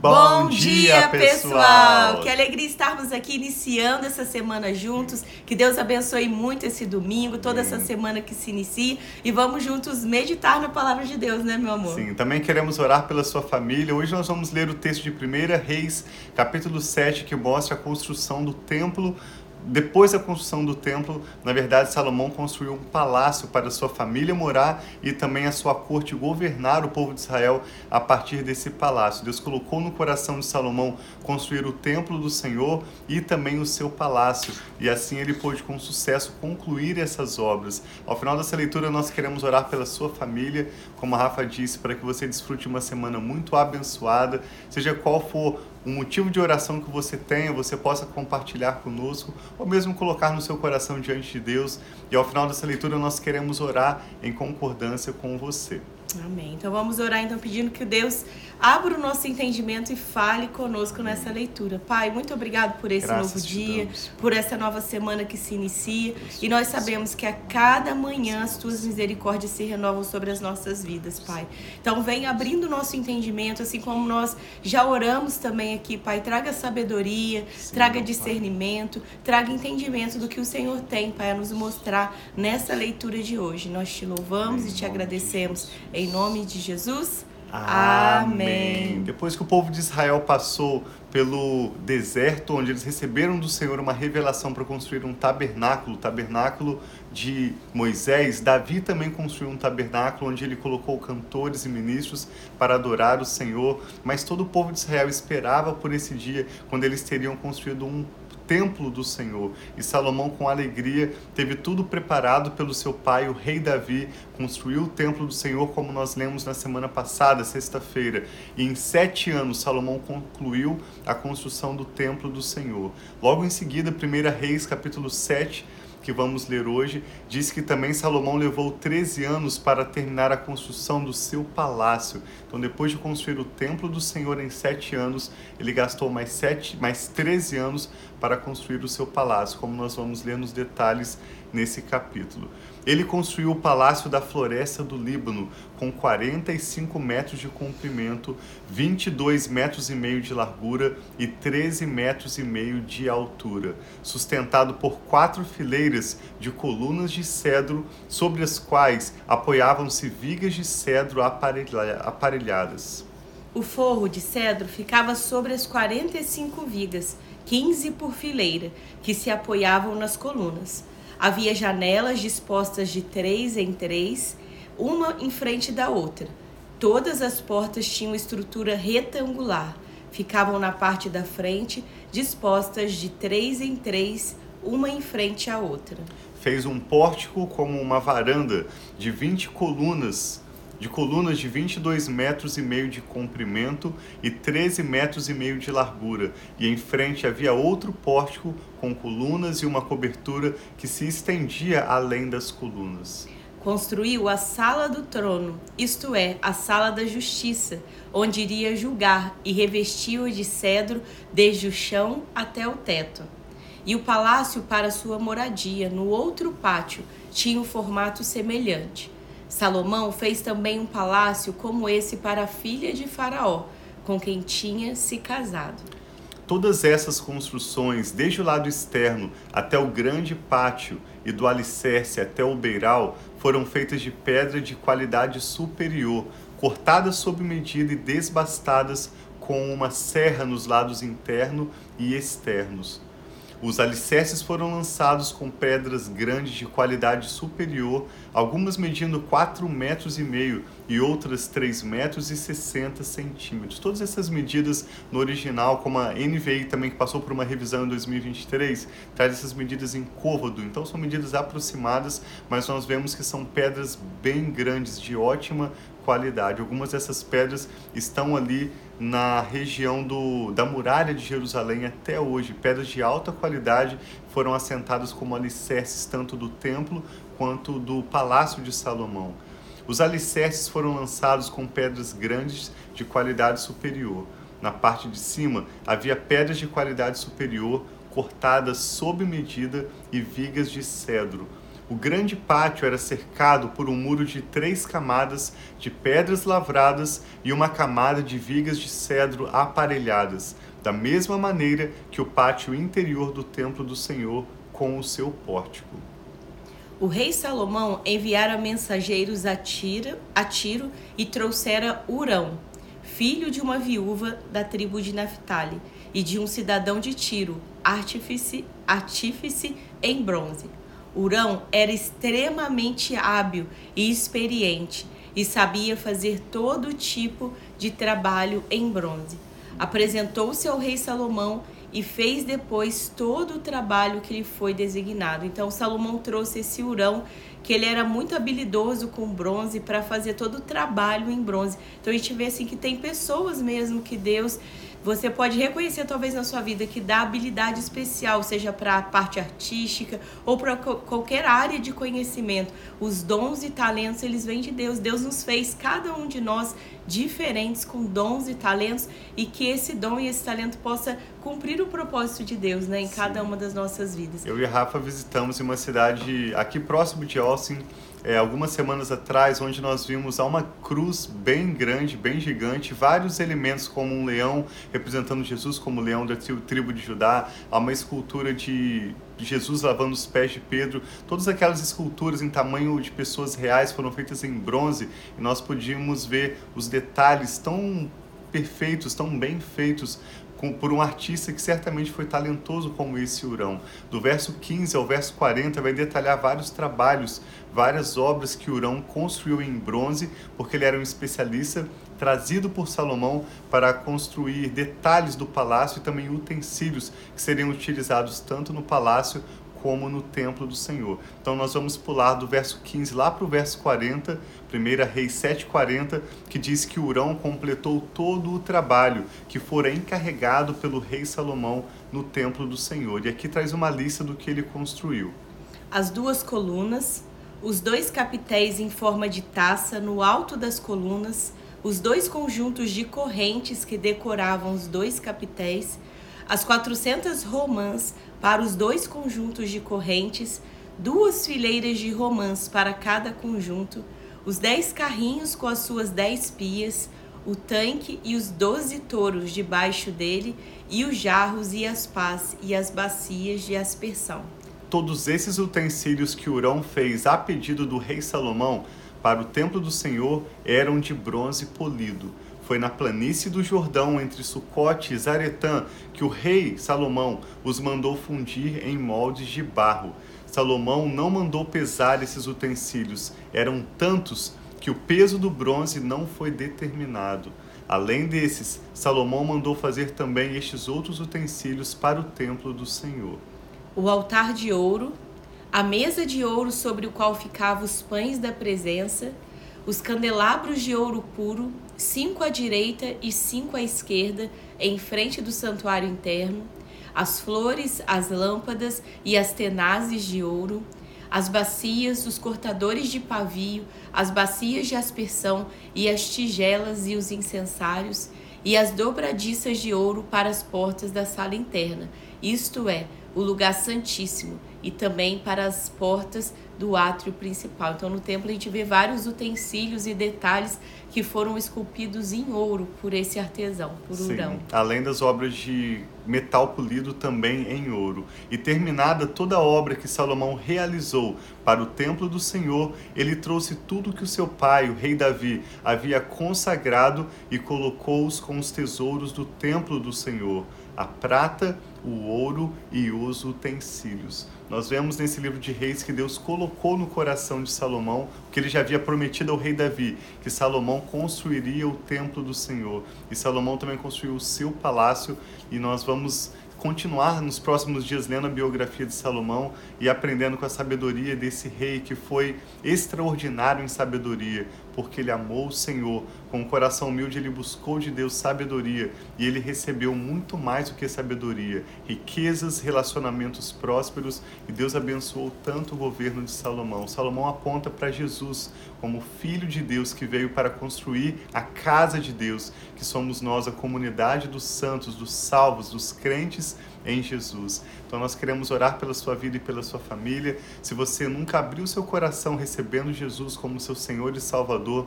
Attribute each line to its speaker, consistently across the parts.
Speaker 1: Bom, dia, pessoal! Que alegria estarmos aqui iniciando essa semana juntos. Que Deus abençoe muito esse domingo, toda essa semana que se inicia. E vamos juntos meditar na palavra de Deus, né, meu amor?
Speaker 2: Sim, também queremos orar pela sua família. Hoje nós vamos ler o texto de 1 Reis, capítulo 7, que mostra a construção do templo depois da construção do templo, na verdade, Salomão construiu um palácio para sua família morar e também a sua corte governar o povo de Israel a partir desse palácio. Deus colocou no coração de Salomão construir o templo do Senhor e também o seu palácio, e assim ele pôde com sucesso concluir essas obras. Ao final dessa leitura, nós queremos orar pela sua família, como a Rafa disse, para que você desfrute uma semana muito abençoada, seja qual for um motivo de oração que você tenha, você possa compartilhar conosco ou mesmo colocar no seu coração diante de Deus. E ao final dessa leitura nós queremos orar em concordância com você.
Speaker 1: Amém. Então vamos orar então pedindo que Deus abra o nosso entendimento e fale conosco nessa leitura. Pai, muito obrigado por esse Graças novo dia, por essa nova semana que se inicia. Deus, e nós sabemos que a cada manhã as tuas misericórdias se renovam sobre as nossas vidas, Pai. Então vem abrindo o nosso entendimento, assim como nós já oramos também aqui, Pai. Traga sabedoria, Sim, traga discernimento, pai. traga entendimento do que o Senhor tem, Pai, a nos mostrar nessa leitura de hoje. Nós te louvamos em e te agradecemos. Em nome de Jesus. Amém.
Speaker 2: Depois que o povo de Israel passou pelo deserto, onde eles receberam do Senhor uma revelação para construir um tabernáculo, o tabernáculo de Moisés, Davi também construiu um tabernáculo onde ele colocou cantores e ministros para adorar o Senhor, mas todo o povo de Israel esperava por esse dia quando eles teriam construído um templo do Senhor. E Salomão, com alegria, teve tudo preparado pelo seu pai, o rei Davi, construiu o templo do Senhor, como nós lemos na semana passada, sexta-feira. E em sete anos, Salomão concluiu a construção do templo do Senhor. Logo em seguida, 1 Reis, capítulo 7 que vamos ler hoje, diz que também Salomão levou 13 anos para terminar a construção do seu palácio. Então, depois de construir o templo do Senhor em sete anos, ele gastou mais, sete, mais 13 anos para construir o seu palácio, como nós vamos ler nos detalhes nesse capítulo. Ele construiu o Palácio da Floresta do Líbano, com 45 metros de comprimento, 22 metros e meio de largura e 13 metros e meio de altura, sustentado por quatro fileiras de colunas de cedro, sobre as quais apoiavam-se vigas de cedro aparelhadas.
Speaker 1: O forro de cedro ficava sobre as 45 vigas, 15 por fileira, que se apoiavam nas colunas. Havia janelas dispostas de três em três, uma em frente da outra. Todas as portas tinham estrutura retangular, ficavam na parte da frente, dispostas de três em três, uma em frente à outra.
Speaker 2: Fez um pórtico como uma varanda de 20 colunas de colunas de 22 metros e meio de comprimento e 13 metros e meio de largura, e em frente havia outro pórtico com colunas e uma cobertura que se estendia além das colunas.
Speaker 1: Construiu a sala do trono, isto é, a sala da justiça, onde iria julgar, e revestiu-a de cedro desde o chão até o teto. E o palácio para sua moradia, no outro pátio, tinha um formato semelhante Salomão fez também um palácio como esse para a filha de Faraó, com quem tinha se casado.
Speaker 2: Todas essas construções, desde o lado externo até o grande pátio e do alicerce até o beiral, foram feitas de pedra de qualidade superior, cortadas sob medida e desbastadas com uma serra nos lados interno e externos. Os alicerces foram lançados com pedras grandes de qualidade superior, algumas medindo 4 metros e meio e outras 3 metros e 60 centímetros. Todas essas medidas no original, como a NVI também que passou por uma revisão em 2023, traz essas medidas em côvado. Então são medidas aproximadas, mas nós vemos que são pedras bem grandes, de ótima qualidade. Algumas dessas pedras estão ali na região do, da muralha de Jerusalém até hoje. Pedras de alta qualidade foram assentadas como alicerces tanto do templo quanto do palácio de Salomão. Os alicerces foram lançados com pedras grandes de qualidade superior. Na parte de cima havia pedras de qualidade superior cortadas sob medida e vigas de cedro. O grande pátio era cercado por um muro de três camadas de pedras lavradas e uma camada de vigas de cedro aparelhadas, da mesma maneira que o pátio interior do templo do Senhor com o seu pórtico.
Speaker 1: O rei Salomão enviara mensageiros a Tiro, a Tiro e trouxera Urão, filho de uma viúva da tribo de Naphtali e de um cidadão de Tiro, artífice, artífice em bronze. Urão era extremamente hábil e experiente e sabia fazer todo tipo de trabalho em bronze. Apresentou-se ao rei Salomão e fez depois todo o trabalho que lhe foi designado. Então Salomão trouxe esse Urão, que ele era muito habilidoso com bronze para fazer todo o trabalho em bronze. Então a gente vê assim que tem pessoas mesmo que Deus você pode reconhecer talvez na sua vida que dá habilidade especial, seja para a parte artística ou para qualquer área de conhecimento. Os dons e talentos, eles vêm de Deus. Deus nos fez cada um de nós diferentes com dons e talentos e que esse dom e esse talento possa cumprir o propósito de Deus, né, em Sim. cada uma das nossas vidas.
Speaker 2: Eu e a Rafa visitamos uma cidade aqui próximo de Austin, é, algumas semanas atrás, onde nós vimos uma cruz bem grande, bem gigante, vários elementos como um leão representando Jesus como leão da tribo de Judá, uma escultura de Jesus lavando os pés de Pedro, todas aquelas esculturas em tamanho de pessoas reais foram feitas em bronze. E nós podíamos ver os detalhes tão perfeitos, tão bem feitos com, por um artista que certamente foi talentoso como esse Urão. Do verso 15 ao verso 40 vai detalhar vários trabalhos, várias obras que Urão construiu em bronze, porque ele era um especialista trazido por Salomão para construir detalhes do palácio e também utensílios que seriam utilizados tanto no palácio como no templo do Senhor. Então nós vamos pular do verso 15 lá para o verso 40, 1 Reis 7,40, que diz que Urão completou todo o trabalho que fora encarregado pelo rei Salomão no templo do Senhor. E aqui traz uma lista do que ele construiu.
Speaker 1: As duas colunas, os dois capitéis em forma de taça no alto das colunas, os dois conjuntos de correntes que decoravam os dois capitéis, as 400 romãs para os dois conjuntos de correntes, duas fileiras de romãs para cada conjunto, os dez carrinhos com as suas dez pias, o tanque e os doze touros debaixo dele, e os jarros e as pás e as bacias de aspersão.
Speaker 2: Todos esses utensílios que Urão fez a pedido do rei Salomão para o templo do Senhor eram de bronze polido foi na planície do Jordão, entre Sucote e Zaretã, que o rei Salomão os mandou fundir em moldes de barro. Salomão não mandou pesar esses utensílios, eram tantos que o peso do bronze não foi determinado. Além desses, Salomão mandou fazer também estes outros utensílios para o templo do Senhor:
Speaker 1: o altar de ouro, a mesa de ouro sobre o qual ficavam os pães da presença, os candelabros de ouro puro, cinco à direita e cinco à esquerda, em frente do santuário interno, as flores, as lâmpadas e as tenazes de ouro, as bacias, os cortadores de pavio, as bacias de aspersão e as tigelas e os incensários, e as dobradiças de ouro para as portas da sala interna, isto é, o lugar santíssimo, e também para as portas do átrio principal. Então, no templo, a gente vê vários utensílios e detalhes que foram esculpidos em ouro por esse artesão, por Sim, Urão.
Speaker 2: Além das obras de metal polido também em ouro. E terminada toda a obra que Salomão realizou para o templo do Senhor, ele trouxe tudo que o seu pai, o rei Davi, havia consagrado e colocou-os com os tesouros do templo do Senhor a prata, o ouro e os utensílios. Nós vemos nesse livro de Reis que Deus colocou no coração de Salomão o que ele já havia prometido ao rei Davi, que Salomão construiria o templo do Senhor. E Salomão também construiu o seu palácio, e nós vamos continuar nos próximos dias lendo a biografia de Salomão e aprendendo com a sabedoria desse rei que foi extraordinário em sabedoria, porque ele amou o Senhor. Com o coração humilde, ele buscou de Deus sabedoria e ele recebeu muito mais do que sabedoria, riquezas, relacionamentos prósperos e Deus abençoou tanto o governo de Salomão. Salomão aponta para Jesus como filho de Deus que veio para construir a casa de Deus, que somos nós, a comunidade dos santos, dos salvos, dos crentes em Jesus. Então nós queremos orar pela sua vida e pela sua família. Se você nunca abriu seu coração recebendo Jesus como seu Senhor e Salvador,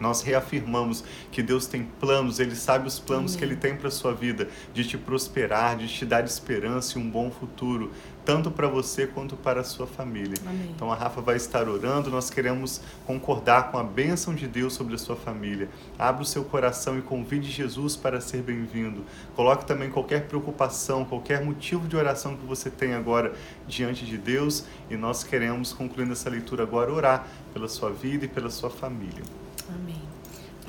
Speaker 2: nós reafirmamos que Deus tem planos, Ele sabe os planos Amém. que Ele tem para a sua vida, de te prosperar, de te dar esperança e um bom futuro, tanto para você quanto para a sua família. Amém. Então a Rafa vai estar orando, nós queremos concordar com a bênção de Deus sobre a sua família. Abra o seu coração e convide Jesus para ser bem-vindo. Coloque também qualquer preocupação, qualquer motivo de oração que você tem agora diante de Deus e nós queremos, concluindo essa leitura agora, orar pela sua vida e pela sua família.
Speaker 1: Amém.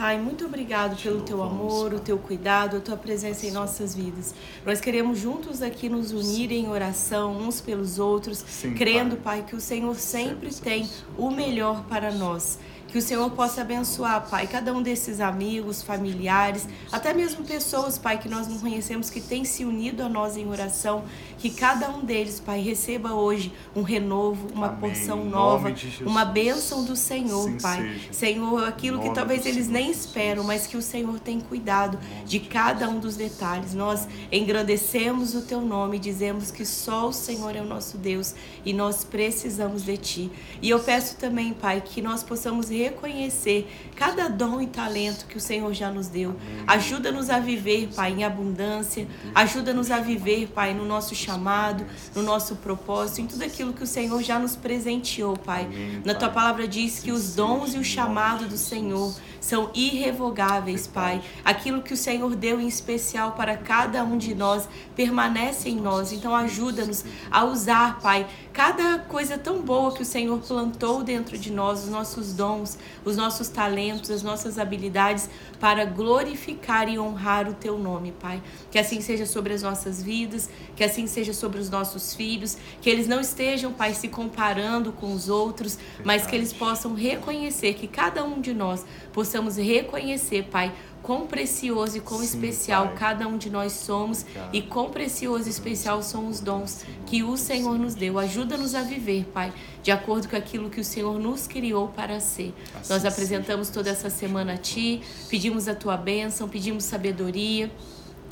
Speaker 1: Pai, muito obrigado pelo teu amor, o teu cuidado, a tua presença em nossas vidas. Nós queremos juntos aqui nos unir em oração uns pelos outros, crendo, pai, que o Senhor sempre tem o melhor para nós. Que o Senhor possa abençoar, Pai, cada um desses amigos, familiares, até mesmo pessoas, Pai, que nós não conhecemos, que têm se unido a nós em oração. Que cada um deles, Pai, receba hoje um renovo, uma Amém. porção nova, uma bênção do Senhor, Sim Pai. Seja. Senhor, aquilo que talvez eles nem esperam, mas que o Senhor tem cuidado de cada um dos detalhes. Nós engrandecemos o Teu nome, dizemos que só o Senhor é o nosso Deus e nós precisamos de Ti. E eu peço também, Pai, que nós possamos reconhecer cada dom e talento que o Senhor já nos deu. Ajuda-nos a viver, Pai, em abundância. Ajuda-nos a viver, Pai, no nosso chamado, no nosso propósito, em tudo aquilo que o Senhor já nos presenteou, Pai. Na tua palavra diz que os dons e o chamado do Senhor são irrevogáveis, Pai. Aquilo que o Senhor deu em especial para cada um de nós permanece em nós. Então ajuda-nos a usar, Pai, cada coisa tão boa que o Senhor plantou dentro de nós, os nossos dons, os nossos talentos, as nossas habilidades para glorificar e honrar o teu nome, Pai. Que assim seja sobre as nossas vidas, que assim seja sobre os nossos filhos, que eles não estejam, Pai, se comparando com os outros, mas que eles possam reconhecer que cada um de nós possamos reconhecer, Pai, quão precioso e quão Sim, especial pai. cada um de nós somos Obrigado. e quão precioso e especial são os dons que o Senhor nos deu. Ajuda-nos a viver, Pai, de acordo com aquilo que o Senhor nos criou para ser. Assim Nós apresentamos toda essa semana a Ti, pedimos a Tua bênção, pedimos sabedoria.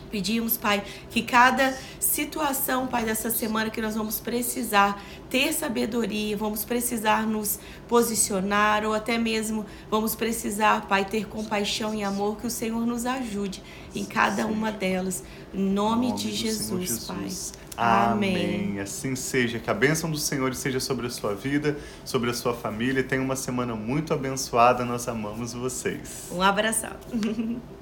Speaker 1: Pedimos, Pai, que cada situação, Pai, dessa semana que nós vamos precisar ter sabedoria, vamos precisar nos posicionar ou até mesmo vamos precisar, Pai, ter compaixão e amor, que o Senhor nos ajude em cada uma delas. Em nome, nome de Jesus, Jesus, Pai.
Speaker 2: Amém. Amém. Assim seja. Que a bênção do Senhor seja sobre a sua vida, sobre a sua família. Tenha uma semana muito abençoada. Nós amamos vocês.
Speaker 1: Um abração.